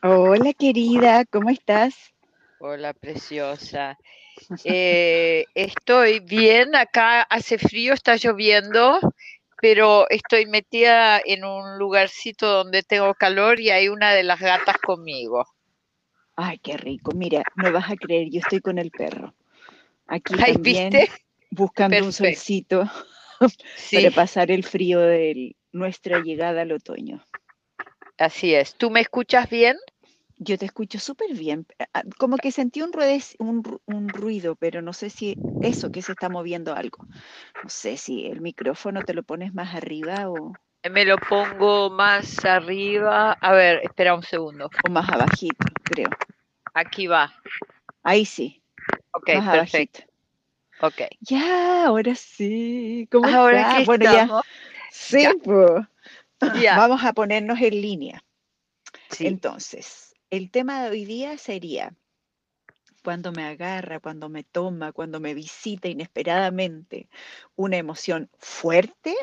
Hola querida, ¿cómo estás? Hola, preciosa. Eh, estoy bien, acá hace frío, está lloviendo, pero estoy metida en un lugarcito donde tengo calor y hay una de las gatas conmigo. Ay, qué rico. Mira, no vas a creer, yo estoy con el perro. Aquí Ay, también ¿viste? buscando un solcito Sí, para pasar el frío de nuestra llegada al otoño. Así es. ¿Tú me escuchas bien? Yo te escucho súper bien. Ah, Como que sentí un, ruido, pero no sé si eso, que se está moviendo algo. No sé si el micrófono te lo pones más arriba o, Me lo pongo más arriba. A ver, espera un segundo. o más abajito, creo. Aquí va. Ahí sí, Ok, más perfecto. abajito. Ok. Ya, ahora sí. ¿Cómo Ahora estás? que Bueno, ya. Sí, Ya. Vamos a ponernos en línea. Sí. Entonces, el tema de hoy día sería cuando me agarra, cuando me toma, cuando me visita inesperadamente una emoción fuerte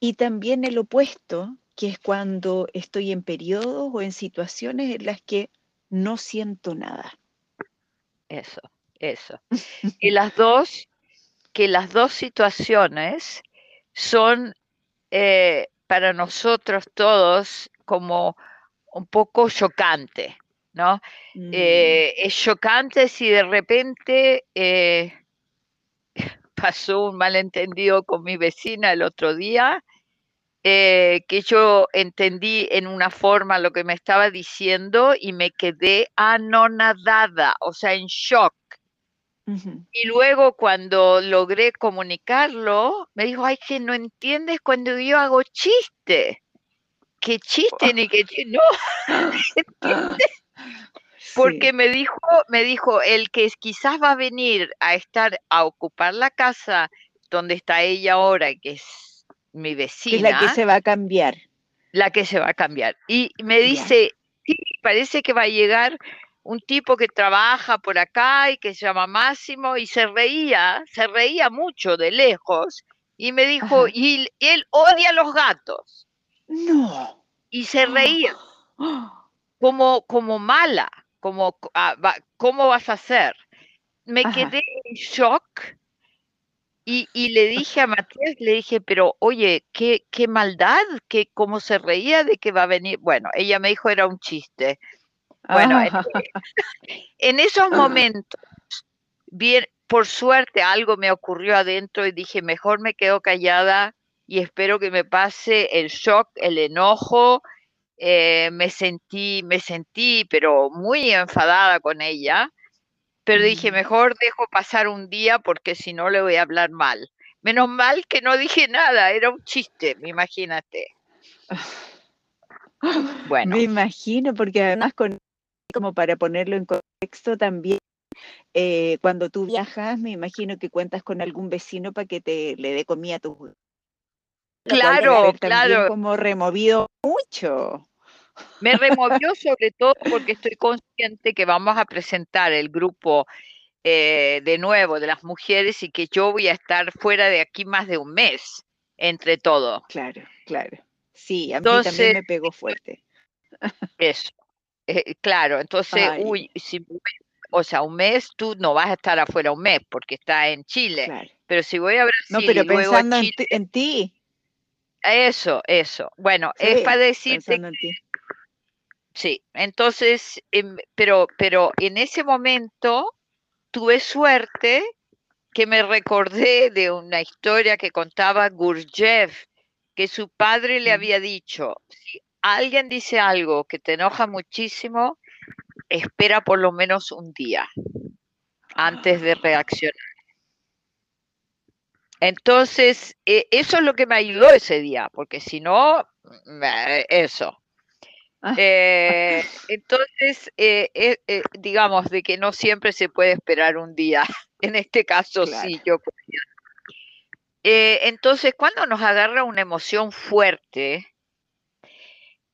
y también el opuesto, que es cuando estoy en periodos o en situaciones en las que no siento nada. Eso, eso. Y las dos, que las dos situaciones son eh, para nosotros todos como un poco chocante, ¿no? Mm, Eh, es chocante si de repente eh, pasó un malentendido con mi vecina el otro día, eh, que yo entendí en una forma lo que me estaba diciendo y me quedé anonadada, o sea, en shock. Y luego cuando logré comunicarlo, me dijo, ay, que no entiendes cuando yo hago chiste. ¿Qué chiste ni qué chiste? No, ¿entiendes? Porque Sí, me dijo, me dijo, el que quizás va a venir a estar a ocupar la casa donde está ella ahora, que es mi que es la que vecina, se va a cambiar. la que se va a cambiar. Y me dice, sí, parece que va a llegar un tipo que trabaja por acá y que se llama Máximo y se reía, se reía mucho de lejos y me dijo, Ajá. y él odia a los gatos No. y se reía como, como mala, como, co- ah, ¿cómo vas a hacer? Me Ajá. quedé en shock y, y le dije a Matías, le dije, pero oye, qué, qué maldad, que cómo se reía de que va a venir. Bueno, ella me dijo era un chiste. Bueno, en, Ah, en esos momentos, bien, por suerte algo me ocurrió adentro y dije, mejor me quedo callada y espero que me pase el shock, el enojo. eh, me sentí, me sentí, pero muy enfadada con ella. Pero dije, Mm. mejor dejo pasar un día porque si no le voy a hablar mal. Menos mal que no dije nada, era un chiste, imagínate. Bueno, Me imagino, porque además con, como para ponerlo en contexto también, eh, cuando tú viajas, me imagino que cuentas con algún vecino para que te le dé comida a debe claro, claro, como removido mucho. me removió sobre todo porque estoy consciente que vamos a presentar el grupo eh, de nuevo de las mujeres y que yo voy a estar fuera de aquí más de un mes, entre todo. Claro, claro. Sí, a mí también me pegó fuerte. eso, eh, claro, entonces, Ay, uy, si, o sea, un mes, tú no vas a estar afuera un mes porque estás en Chile, claro. pero si voy a No, Brasil pero y luego a pensando en Chile, ti, en ti, eso, eso. Bueno, es para decirte pensando en ti. Sí, entonces, em, pero, pero en ese momento tuve suerte que me recordé de una historia que contaba Gurdjieff, que su padre le había dicho, si alguien dice algo que te enoja muchísimo, espera por lo menos un día antes de reaccionar. Entonces, eh, eso es lo que me ayudó ese día, porque si no, mm, eh, eso. Ah. Eh, entonces, eh, digamos de que no siempre se puede esperar un día. En este caso sí, yo entonces, cuando nos agarra una emoción fuerte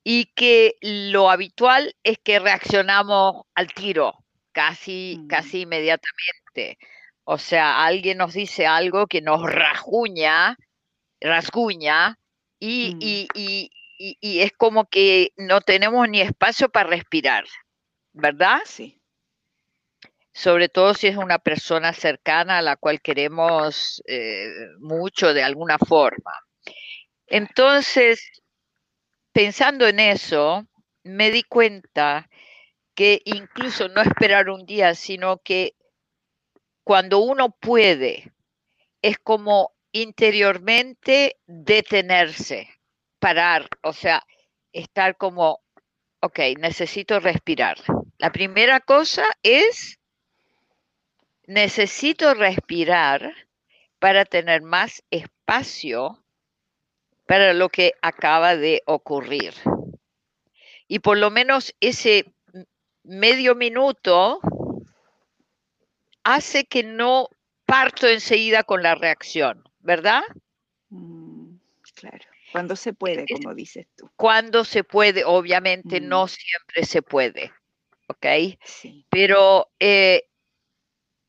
y que lo habitual es que reaccionamos al tiro, casi, Mm. casi inmediatamente. O sea, alguien nos dice algo que nos rasguña, rasguña, y, Mm. y, y, y, es como que no tenemos ni espacio para respirar, ¿verdad? Sí. Sobre todo si es una persona cercana a la cual queremos eh, mucho de alguna forma. Entonces, pensando en eso, me di cuenta que incluso no esperar un día, sino que cuando uno puede, es como interiormente detenerse, parar, o sea, estar como, ok, necesito respirar. La primera cosa es, necesito respirar para tener más espacio para lo que acaba de ocurrir. Y por lo menos ese medio minuto hace que no parto enseguida con la reacción, ¿verdad? Mm, claro, cuando se puede, como dices tú. Cuando se puede, obviamente no mm. siempre se puede, ¿ok? Sí. Pero eh,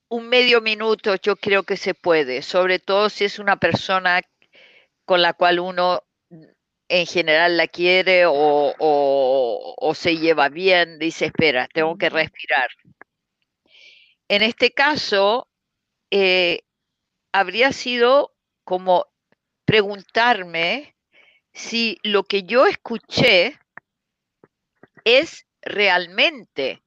un medio minuto yo creo que se puede, sobre todo si es una persona con la cual uno en general la quiere o, se lleva bien, dice, espera, tengo que respirar. En este caso, eh, habría sido como preguntarme si lo que yo escuché es realmente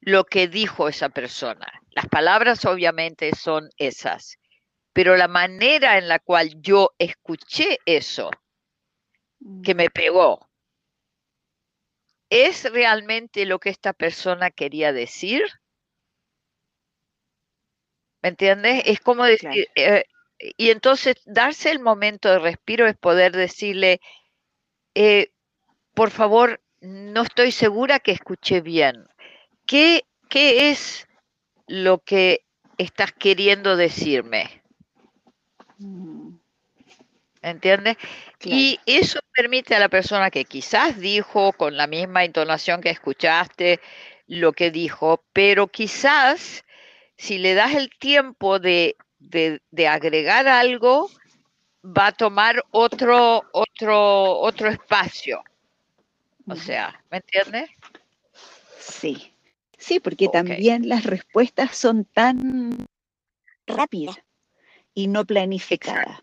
lo que dijo esa persona. Las palabras obviamente son esas, pero la manera en la cual yo escuché eso, que mm. me pegó, ¿es realmente lo que esta persona quería decir? ¿Me entiendes? Es como decir, eh, y entonces darse el momento de respiro es poder decirle, eh, por favor, no estoy segura que escuché bien. ¿Qué, ¿Qué es lo que estás queriendo decirme? ¿Entiendes? Y eso permite a la persona que quizás dijo con la misma entonación que escuchaste lo que dijo, pero quizás si le das el tiempo de, agregar algo, va a tomar otro, otro, otro espacio. O sea, ¿me entiendes? Sí, sí, porque también las respuestas son tan rápidas y no planificadas.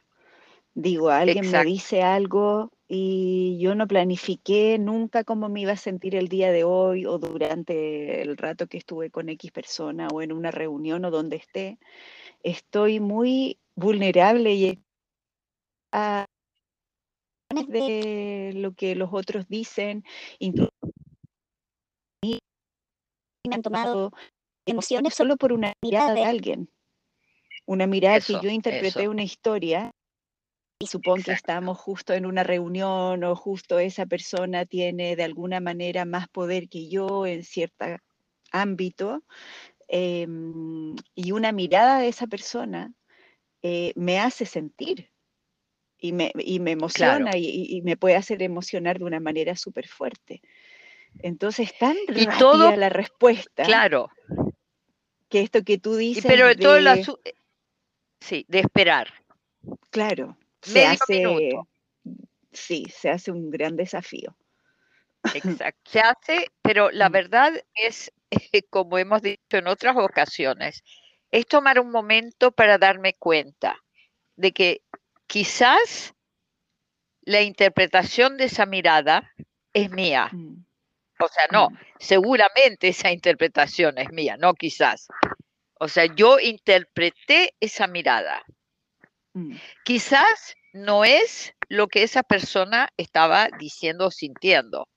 Digo, alguien me dice algo y yo no planifiqué nunca cómo me iba a sentir el día de hoy o durante el rato que estuve con X persona o en una reunión o donde esté. Estoy muy vulnerable y a de lo que los otros dicen, incluso me han tomado emociones solo por una mirada de alguien. Una mirada que yo interpreté una historia y supongo que estamos justo en una reunión o justo esa persona tiene de alguna manera más poder que yo en cierto ámbito em, y una mirada de esa persona eh, me hace sentir y me, emociona y, me puede hacer emocionar de una manera súper fuerte. Entonces, tan y rápida la respuesta. Claro. Que esto que tú dices. Pero de, todo eh, sí, de esperar. Claro se hace, sí, se hace un gran desafío. Exacto, se hace, pero la mm. verdad es, como hemos dicho en otras ocasiones, es tomar un momento para darme cuenta de que quizás la interpretación de esa mirada es mía. Mm. O sea, no, mm. seguramente esa interpretación es mía, no quizás. O sea, yo interpreté esa mirada. Mm. Quizás no es lo que esa persona estaba diciendo o sintiendo.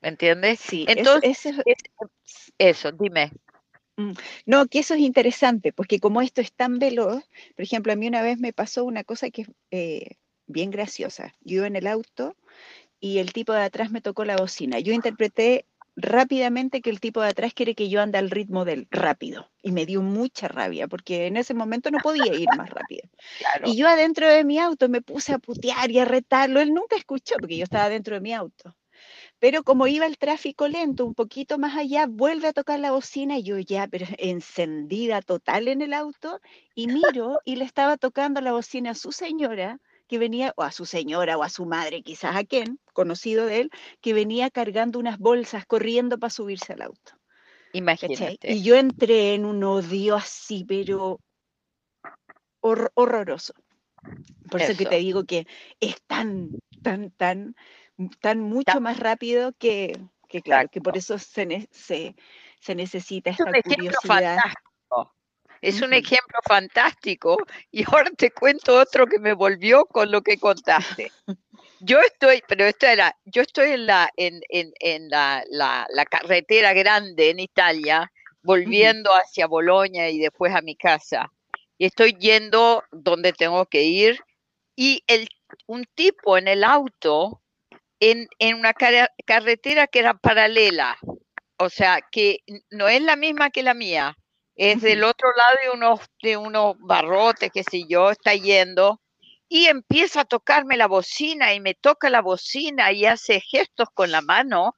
¿Me entiendes? Sí, Entonces, eso, dime. Mm, no, que eso es interesante, porque como esto es tan veloz, por ejemplo, a mí una vez me pasó una cosa que es eh, bien graciosa. Yo iba en el auto y el tipo de atrás me tocó la bocina. Yo interpreté rápidamente que el tipo de atrás quiere que yo ande al ritmo del rápido. Y me dio mucha rabia, porque en ese momento no podía ir más rápido. Y yo adentro de mi auto me puse a putear y a retarlo. Él nunca escuchó, porque yo estaba dentro de mi auto. Pero como iba el tráfico lento, un poquito más allá, vuelve a tocar la bocina y yo ya, pero encendida total en el auto, y miro y le estaba tocando la bocina a su señora, que venía, o a su señora o a su madre, quizás a quien, conocido de él, que venía cargando unas bolsas corriendo para subirse al auto. Imagínate. Y yo entré en un odio así, pero horroroso. Por eso. que te digo que es tan, tan, tan, tan mucho más rápido que, que claro, que por eso se, se, se necesita esta curiosidad. Es un ejemplo fantástico y ahora te cuento otro que me volvió con lo que contaste. Yo estoy, pero esto era, yo estoy en la, en, en, en la, la, la, carretera grande en Italia, volviendo hacia Bolonia y después a mi casa. Y estoy yendo donde tengo que ir y el, un tipo en el auto, en, en una carretera que era paralela, o sea, que no es la misma que la mía, es del otro lado de unos, de unos barrotes, qué sé yo, está yendo, y empieza a tocarme la bocina y me toca la bocina y hace gestos con la mano.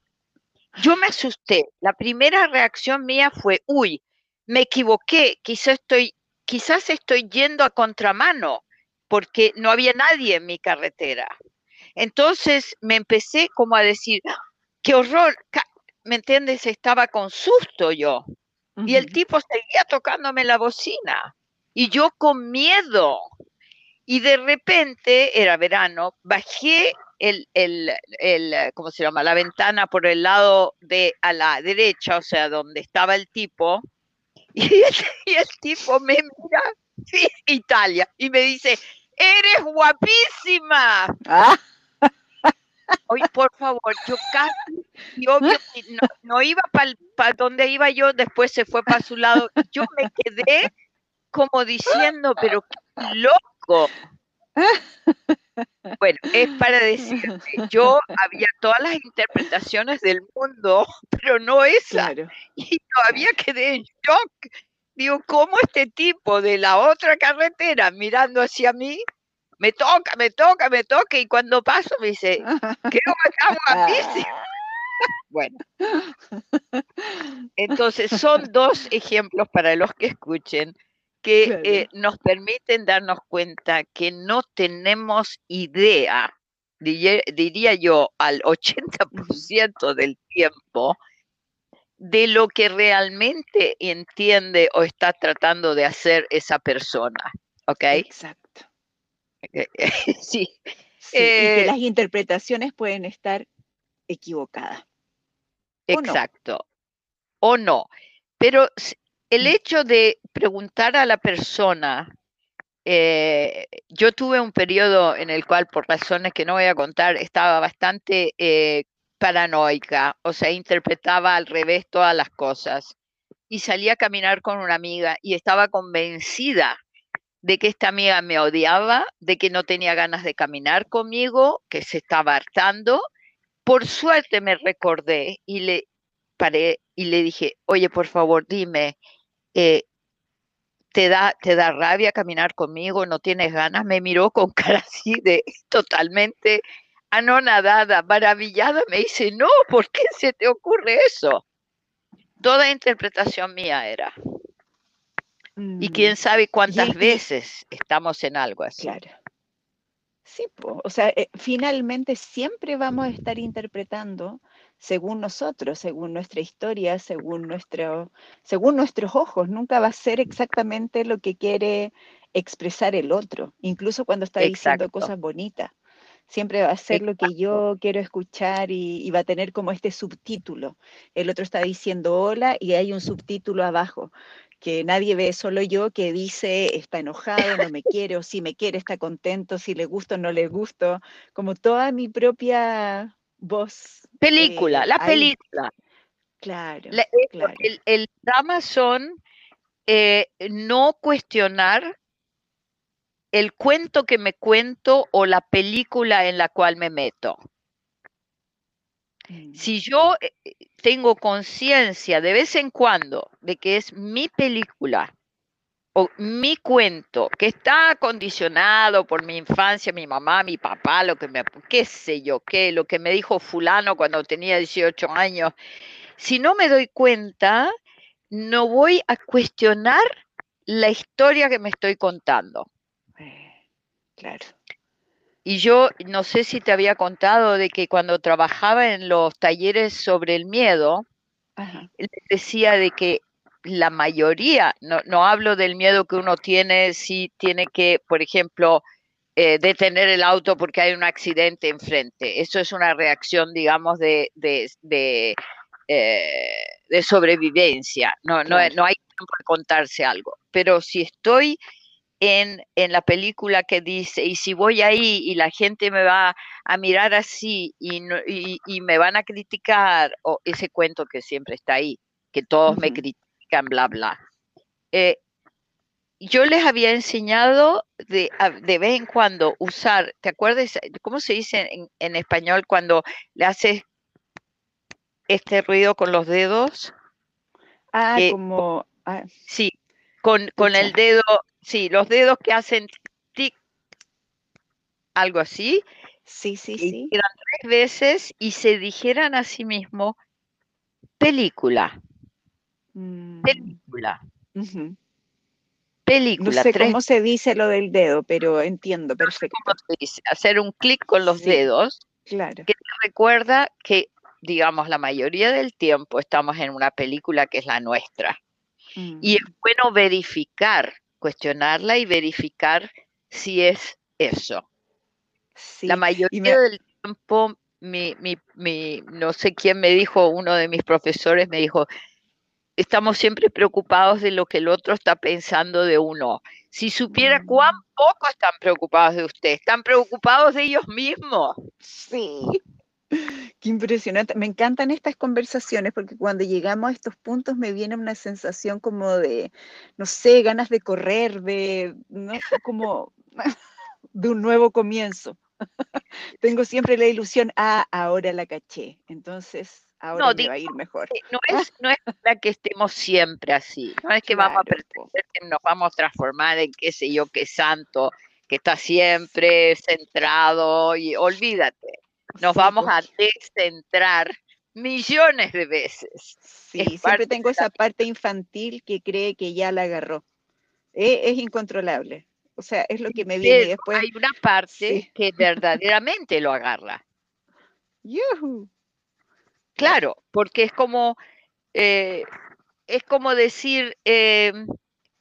Yo me asusté. La primera reacción mía fue, uy, me equivoqué, quizás estoy, quizás estoy yendo a contramano, porque no había nadie en mi carretera. Entonces me empecé como a decir, ¡Ah! qué horror, ¿me entiendes? Estaba con susto yo. Y el tipo seguía tocándome la bocina. Y yo con miedo. Y de repente, era verano, bajé el, el, el, ¿cómo se llama? La ventana por el lado de a la derecha, o sea, donde estaba el tipo. Y el, tipo me mira, Italia, y me dice, eres guapísima. Ah. Oye, por favor, yo casi, yo no, no iba para donde iba yo, después se fue para su lado. Yo me quedé como diciendo, pero qué loco. Bueno, es para decirte, yo había todas las interpretaciones del mundo, pero no esa. Y todavía quedé en shock. Digo, ¿cómo este tipo de la otra carretera mirando hacia mí me toca, me toca, me toca, y cuando paso me dice, creo que estamos aquí. Bueno, entonces son dos ejemplos para los que escuchen que eh, nos permiten darnos cuenta que no tenemos idea, diría yo, al 80% del tiempo, de lo que realmente entiende o está tratando de hacer esa persona. ¿Ok? Exacto. sí. y que eh las interpretaciones pueden estar equivocadas. Exacto. O no. Pero el mm. hecho de preguntar a la persona, eh, yo tuve un periodo en el cual, por razones que no voy a contar, estaba bastante eh, paranoica, o sea, interpretaba al revés todas las cosas. Y salí a caminar con una amiga y estaba convencida de que esta amiga me odiaba, de que no tenía ganas de caminar conmigo, que se estaba hartando. Por suerte me recordé y le paré y le dije, oye, por favor, dime, eh, ¿te, da, ¿te da rabia caminar conmigo? ¿No tienes ganas? Me miró con cara así de totalmente anonadada, maravillada. Me dice, no, ¿por qué se te ocurre eso? Toda interpretación mía era. Y mm, quién sabe cuántas veces estamos en algo así. Claro. Sí, o sea, eh, finalmente siempre vamos a estar interpretando según nosotros, según nuestra historia, según, nuestro, según nuestros ojos. Nunca va a ser exactamente lo que quiere expresar el otro, incluso cuando está diciendo cosas bonitas. Siempre va a ser lo que yo quiero escuchar y, y, va a tener como este subtítulo. El otro está diciendo hola y hay un subtítulo abajo que nadie ve, solo yo, que dice está enojado, no me quiere, o si me quiere, está contento, si le gusto, no le gusto, como toda mi propia voz. Película, eh, la película. Claro. El, drama son eh, no cuestionar el cuento que me cuento o la película en la cual me meto. Mm. Si yo eh, tengo conciencia de vez en cuando de que es mi película o mi cuento, que está condicionado por mi infancia, mi mamá, mi papá, lo que me, qué sé yo, qué, lo que me dijo fulano cuando tenía 18 años, si no me doy cuenta, no voy a cuestionar la historia que me estoy contando. Eh, claro. Y yo no sé si te había contado de que cuando trabajaba en los talleres sobre el miedo, les decía de que la mayoría, no, no, hablo del miedo que uno tiene si tiene que, por ejemplo, eh, detener el auto porque hay un accidente enfrente. Eso es una reacción, digamos, de, de, de, eh, sobrevivencia. No, no, no hay tiempo de contarse algo. Pero si estoy en, en, la película que dice, y si voy ahí y la gente me va a mirar así y, y, me van a criticar, o ese cuento que siempre está ahí, que todos me critican, bla, bla. Eh, yo les había enseñado de, de, vez en cuando usar, ¿te acuerdas? ¿Cómo se dice en, en español cuando le haces este ruido con los dedos? Ah, como... Ah. Sí, con, con el dedo Sí, los dedos que hacen tic, algo así. Sí, sí, sí. Eran tres veces y se dijeran a sí mismo película. Mm. Película. Película. No sé cómo se dice lo del dedo, pero entiendo perfecto. ¿Cómo se dice? Hacer un clic con los dedos. Claro. Que te recuerda que, digamos, la mayoría del tiempo estamos en una película que es la nuestra. Y es mm. bueno verificar cuestionarla y verificar si es eso. la mayoría del tiempo, mi, mi, no sé quién me dijo, uno de mis profesores me dijo, estamos siempre preocupados de lo que el otro está pensando de uno. Si supiera mm. cuán poco están preocupados de usted, están preocupados de ellos mismos. Sí. Qué impresionante. Me encantan estas conversaciones porque cuando llegamos a estos puntos me viene una sensación como de, no sé, ganas de correr, de, ¿no? como de un nuevo comienzo. Tengo siempre la ilusión, ah, ahora la caché. Entonces, ahora no, me va a ir mejor. No es, no es la que estemos siempre así. No es que vamos a pretender que nos vamos a transformar en qué sé yo, qué santo, que está siempre centrado y olvídate nos vamos a descentrar millones de veces. Sí, siempre tengo esa parte infantil que cree que ya la agarró. E, es, incontrolable. O sea, es lo que me viene después. Hay una parte que verdaderamente lo agarra. Claro, porque es como, eh, es como decir, em,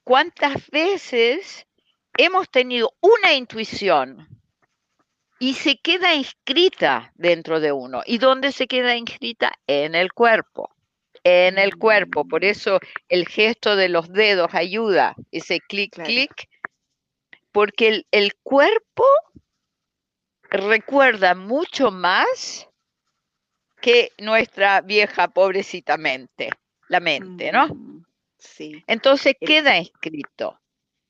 ¿cuántas veces hemos tenido una intuición y se queda inscrita dentro de uno. ¿Y dónde se queda inscrita? En el cuerpo. En el cuerpo. Por eso el gesto de los dedos ayuda, ese clic, clic, porque el, el cuerpo recuerda mucho más que nuestra vieja pobrecita mente, la mente, ¿no? Mm, sí. Entonces queda inscrito.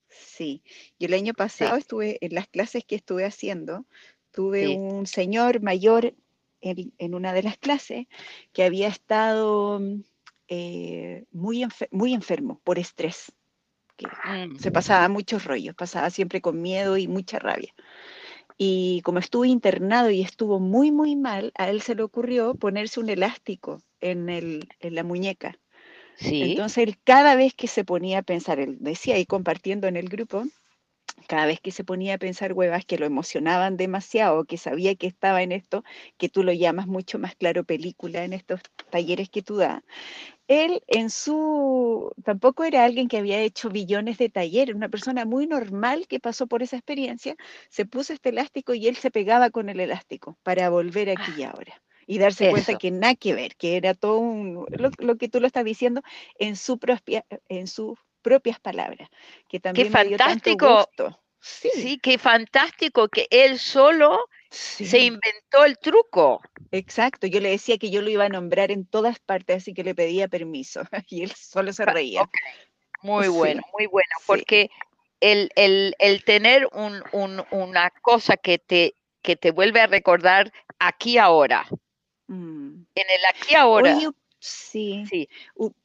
Sí, y el año pasado estuve en las clases que estuve haciendo, Tuve un señor mayor en, una de las clases que había estado mm, eh, muy, muy enfermo por estrés. Que Se mm. pasaba muchos rollos, pasaba siempre con miedo y mucha rabia. Y como estuvo internado y estuvo muy, muy mal, a él se le ocurrió ponerse un elástico en, el, en la muñeca. Sí. Entonces, él, cada vez que se ponía a pensar, él decía y compartiendo en el grupo, cada vez que se ponía a pensar huevas que lo emocionaban demasiado, que sabía que estaba en esto, que tú lo llamas mucho más claro película en estos talleres que tú das, él en su, tampoco era alguien que había hecho billones de talleres, una persona muy normal que pasó por esa experiencia, se puso este elástico y él se pegaba con el elástico para volver aquí y ahora y darse cuenta que nada que ver, que era todo un, lo, que tú lo estás diciendo en su, propia, en su propias palabras, que también qué fantástico. Sí. qué fantástico que él solo se inventó el truco. Exacto, yo le decía que yo lo iba a nombrar en todas partes, así que le pedía permiso y él solo se reía. Muy bueno, muy bueno, porque el, tener una cosa que te, que te vuelve a recordar aquí ahora, mm. en el aquí ahora. Sí, sí.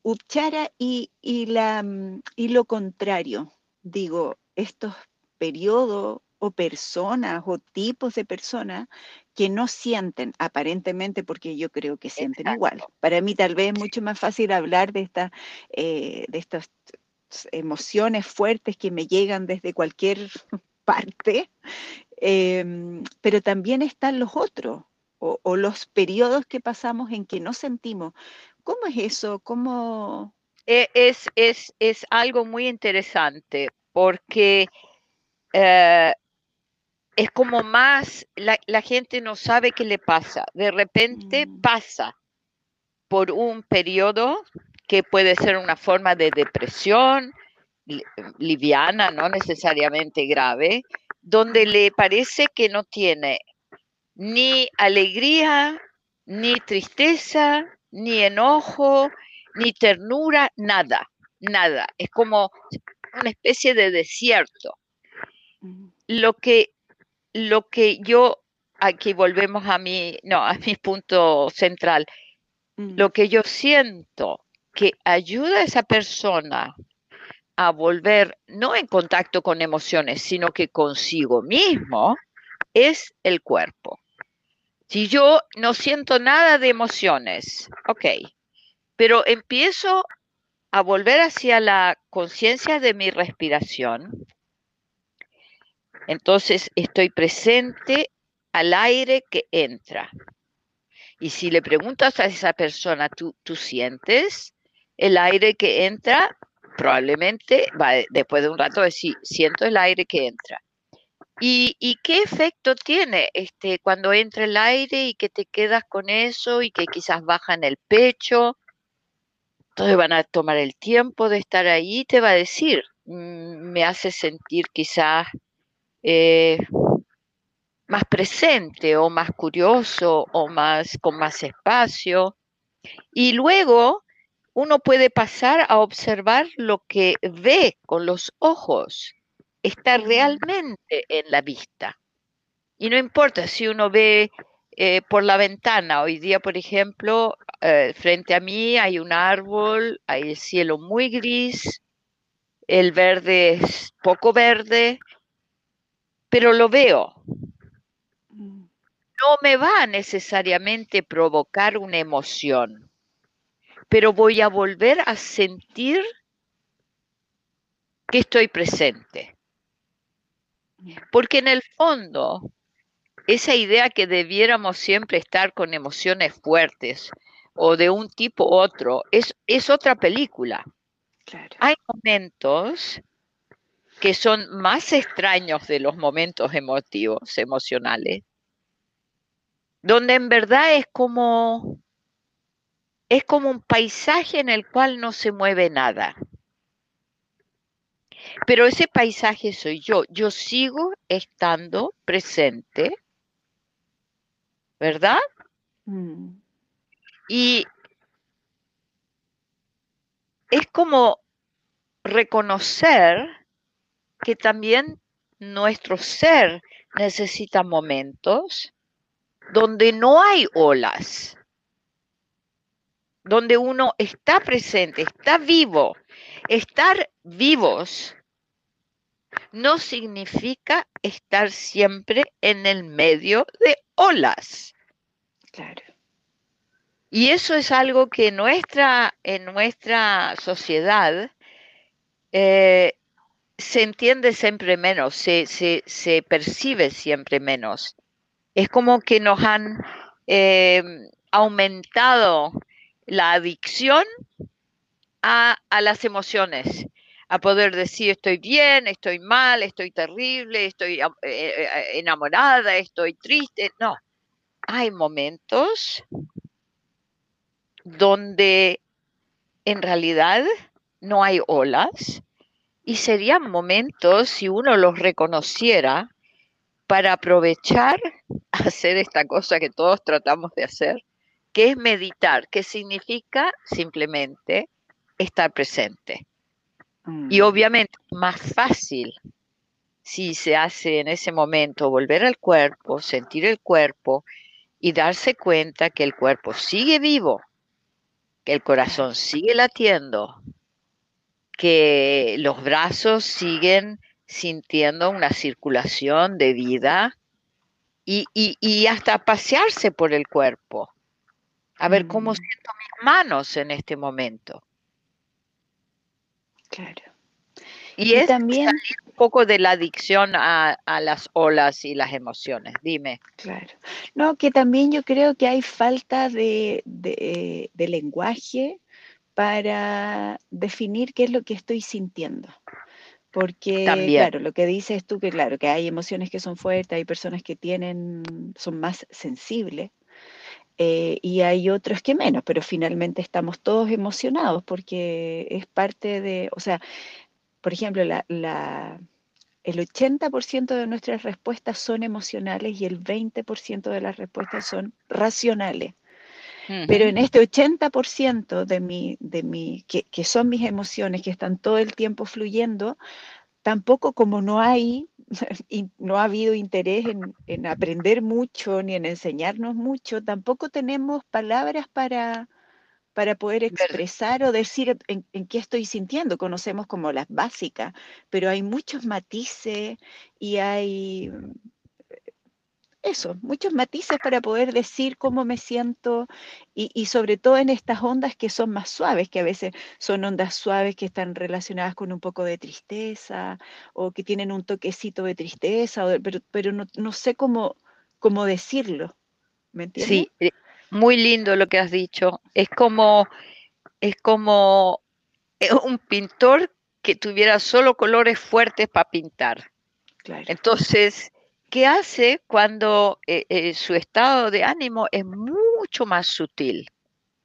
Upchara y, y, la, mm, y lo contrario, digo, estos periodos o personas o tipos de personas que no sienten aparentemente, porque yo creo que sienten igual. Para mí tal vez es mucho más fácil hablar de, esta, eh, de estas emociones fuertes que me llegan desde cualquier parte, em, pero también están los otros o, los periodos que pasamos en que no sentimos. ¿Cómo es eso? ¿Cómo... E, es, es, es algo muy interesante porque eh, es como más, la, la, gente no sabe qué le pasa. De repente mm. pasa por un periodo que puede ser una forma de depresión liviana, no necesariamente grave, donde le parece que no tiene ni alegría, ni tristeza, ni enojo, ni ternura, nada, nada. Es como una especie de desierto. Lo que, lo que yo, aquí volvemos a mi, no, a mi punto central, lo que yo siento que ayuda a esa persona a volver no en contacto con emociones, sino que consigo mismo, es el cuerpo. Si yo no siento nada de emociones, ok, pero empiezo a volver hacia la conciencia de mi respiración, entonces estoy presente al aire que entra. Y si le preguntas a esa persona, ¿tú, tú sientes el aire que entra? Probablemente va, después de un rato decir, siento el aire que entra. ¿Y, qué efecto tiene este, cuando entra el aire y que te quedas con eso y que quizás baja en el pecho? Entonces van a tomar el tiempo de estar ahí y te va a decir, mm, me hace sentir quizás eh, más presente o más curioso o más con más espacio. Y luego uno puede pasar a observar lo que ve con los ojos está realmente en la vista. Y no importa si uno ve eh, por la ventana, hoy día, por ejemplo, eh, frente a mí hay un árbol, hay el cielo muy gris, el verde es poco verde, pero lo veo. Mm. No me va a necesariamente provocar una emoción, pero voy a volver a sentir que estoy presente. Porque en el fondo, esa idea que debiéramos siempre estar con emociones fuertes o de un tipo u otro, es, es otra película. Hay momentos que son más extraños de los momentos emotivos, emocionales, donde en verdad es como es como un paisaje en el cual no se mueve nada. Pero ese paisaje soy yo. Yo sigo estando presente, ¿verdad? Mm. Y es como reconocer que también nuestro ser necesita momentos donde no hay olas, donde uno está presente, está vivo. Estar vivos no significa estar siempre en el medio de olas. Claro. Y eso es algo que nuestra, en nuestra sociedad eh, se entiende siempre menos, se, se, percibe siempre menos. Es como que nos han eh, aumentado la adicción a, a las emociones a poder decir estoy bien, estoy mal, estoy terrible, estoy eh, eh, enamorada, estoy triste. No, hay momentos donde en realidad no hay olas y serían momentos, si uno los reconociera, para aprovechar hacer esta cosa que todos tratamos de hacer, que es meditar, que significa simplemente estar presente. Y mm. obviamente más fácil si se hace en ese momento volver al cuerpo, sentir el cuerpo y darse cuenta que el cuerpo sigue vivo, que el corazón sigue latiendo, que los brazos siguen sintiendo una circulación de vida y, y hasta pasearse por el cuerpo, a ver cómo mm. siento mis manos en este momento Claro. Y, es también un poco de la adicción a, las olas y las emociones. Dime. Claro. No, que también yo creo que hay falta de, lenguaje para definir qué es lo que estoy sintiendo. Porque, claro, lo que dices tú, que claro, que hay emociones que son fuertes, hay personas que tienen, son más sensibles, eh, y hay otros que menos, pero finalmente estamos todos emocionados porque es parte de, o sea, por ejemplo, la, el 80% de nuestras respuestas son emocionales y el 20% de las respuestas son racionales. Pero en este 80% de mi, de mi, que, que, son mis emociones, que están todo el tiempo fluyendo, tampoco como no hay, no ha habido interés en, aprender mucho ni en enseñarnos mucho, tampoco tenemos palabras para, para poder expresar o decir en, qué estoy sintiendo. Conocemos como las básicas, pero hay muchos matices y hay eso, muchos matices para poder decir cómo me siento y, sobre todo en estas ondas que son más suaves, que a veces son ondas suaves que están relacionadas con un poco de tristeza o que tienen un toquecito de tristeza, pero, pero no, sé cómo, cómo decirlo. ¿Me entiendes? Sí, eh, muy lindo lo que has dicho. Es como, es como eh, un pintor que tuviera solo colores fuertes para pintar. Claro. Entonces, ¿Qué hace cuando eh, eh, su estado de ánimo es mucho más sutil.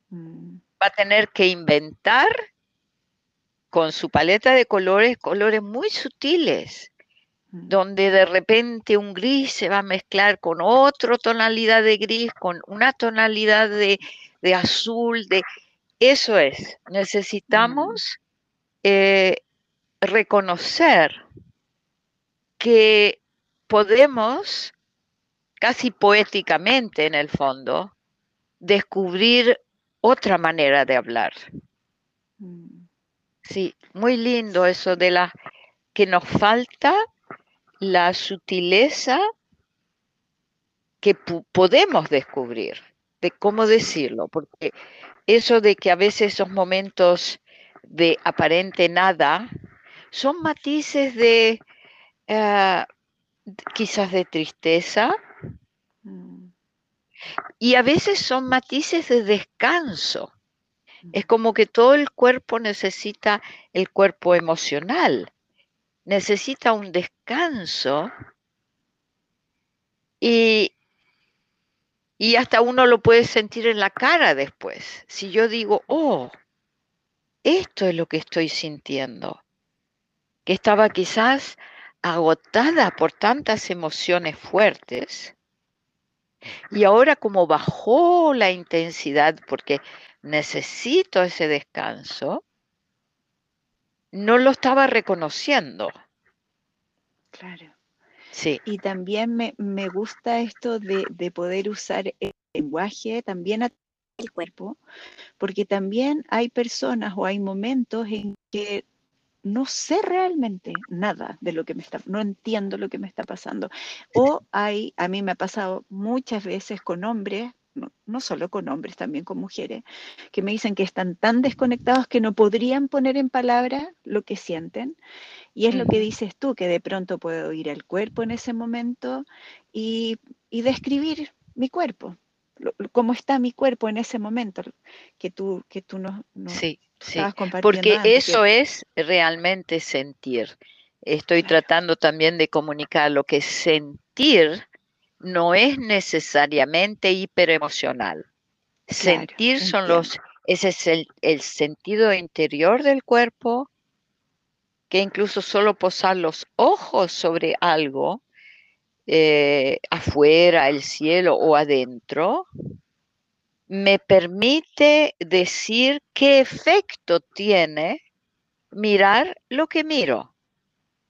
Mm. Va a tener que inventar con su paleta de colores, colores muy sutiles, mm. donde de repente un gris se va a mezclar con otra tonalidad de gris, con una tonalidad de, azul, de eso es. Necesitamos mm. eh, reconocer que podemos, casi poéticamente en el fondo, descubrir otra manera de hablar. Mm. Sí, muy lindo eso de la que nos falta la sutileza que podemos descubrir, de cómo decirlo, porque eso de que a veces esos momentos de aparente nada son matices de eh, quizás de tristeza. Mm. Y a veces son matices de descanso. Es como que todo el cuerpo necesita el cuerpo emocional, necesita un descanso y, y hasta uno lo puede sentir en la cara después. Si yo digo, oh, esto es lo que estoy sintiendo, que estaba quizás agotada por tantas emociones fuertes, y ahora como bajó la intensidad porque necesito ese descanso, no lo estaba reconociendo. Claro. Sí. Y también me, gusta esto de, de, poder usar el lenguaje también a el cuerpo, porque también hay personas o hay momentos en que no sé realmente nada de lo que me está, no entiendo lo que me está pasando. O hay, a mí me ha pasado muchas veces con hombres, no, solo con hombres, también con mujeres, que me dicen que están tan desconectados que no podrían poner en palabras lo que sienten. Y es lo que dices tú, que de pronto puedo ir al cuerpo en ese momento y, describir mi cuerpo, cómo está mi cuerpo en ese momento, que tú, que tú no, sí. Sí, porque eso es realmente sentir. Estoy tratando también de comunicar lo que sentir no es necesariamente hiperemocional. sentir son los, ese es el, sentido interior del cuerpo, que incluso solo posar los ojos sobre algo, eh, afuera, el cielo o adentro, me permite decir qué efecto tiene mirar lo que miro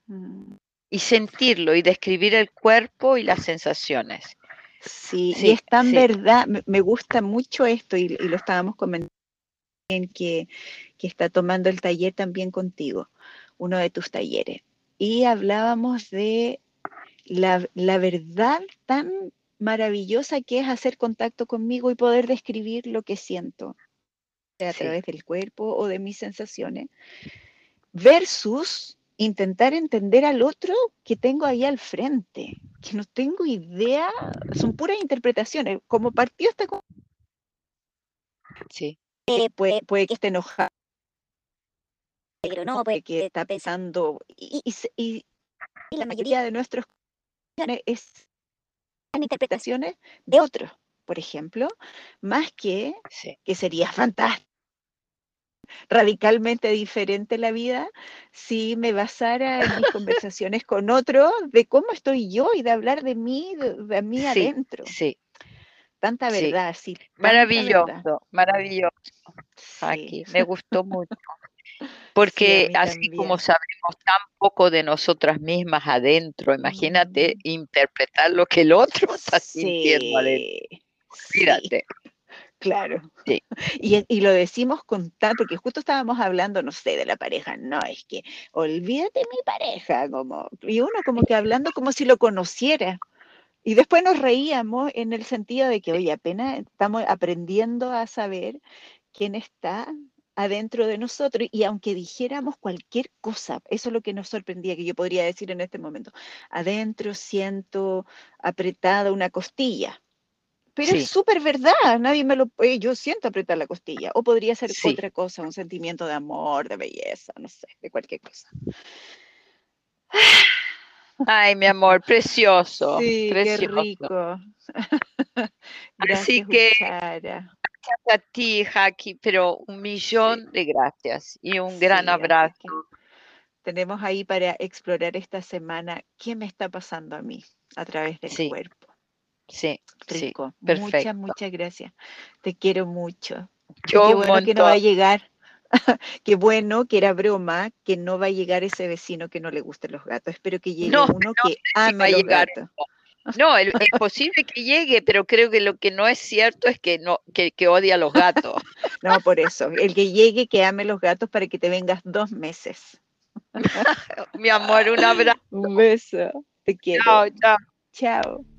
mm. y sentirlo y describir el cuerpo y las sensaciones. Sí, y es tan verdad, me gusta mucho esto y, lo estábamos comentando que, que está tomando el taller también contigo, uno de tus talleres. Y hablábamos de la, la verdad tan maravillosa que es hacer contacto conmigo y poder describir lo que siento, sea a través del cuerpo o de mis sensaciones, versus intentar entender al otro que tengo ahí al frente, que no tengo idea, son puras interpretaciones. Como partió esta sí. Eh, puede, puede, que esté enojado, pero no, puede que está pensando, y, y, y la mayoría de nuestros es interpretaciones de otros, por ejemplo, más que que sería fantástico radicalmente diferente la vida si me basara en mis conversaciones con otro de cómo estoy yo y de hablar de mí, de, mí adentro. Sí. Tanta verdad, sí. maravilloso, maravilloso. Aquí, me gustó mucho. Porque así como sabemos tan poco de nosotras mismas adentro, imagínate interpretar lo que el otro está sintiendo adentro. Mírate. Claro. Sí. Y, y, lo decimos con tal, porque justo estábamos hablando, no sé, de la pareja. No, es que olvídate mi pareja, como, y uno como que hablando como si lo conociera. Y después nos reíamos en el sentido de que, oye, apenas estamos aprendiendo a saber quién está adentro de nosotros y aunque dijéramos cualquier cosa, eso es lo que nos sorprendía, que yo podría decir en este momento, adentro siento apretada una costilla, pero es súper verdad, nadie me lo, puede, yo siento apretar la costilla, o podría ser otra cosa, un sentimiento de amor, de belleza, no sé, de cualquier cosa. Ay, mi amor, precioso. Sí, qué rico. Así que gracias a ti, Jackie, pero un millón de gracias y un gran abrazo. Tenemos ahí para explorar esta semana qué me está pasando a mí a través del cuerpo. Sí, rico. Sí, muchas, muchas gracias. Te quiero mucho. Yo qué bueno que no va a llegar. qué bueno que era broma, que no va a llegar ese vecino que no le gusten los gatos. Espero que llegue uno que ame los gatos. No, es posible que llegue, pero creo que lo que no es cierto es que no que, odia a los gatos. No, por eso. El que llegue, que ame los gatos para que te vengas dos meses. Mi amor, un abrazo. Un beso. Te quiero. Chao, chao. Chao.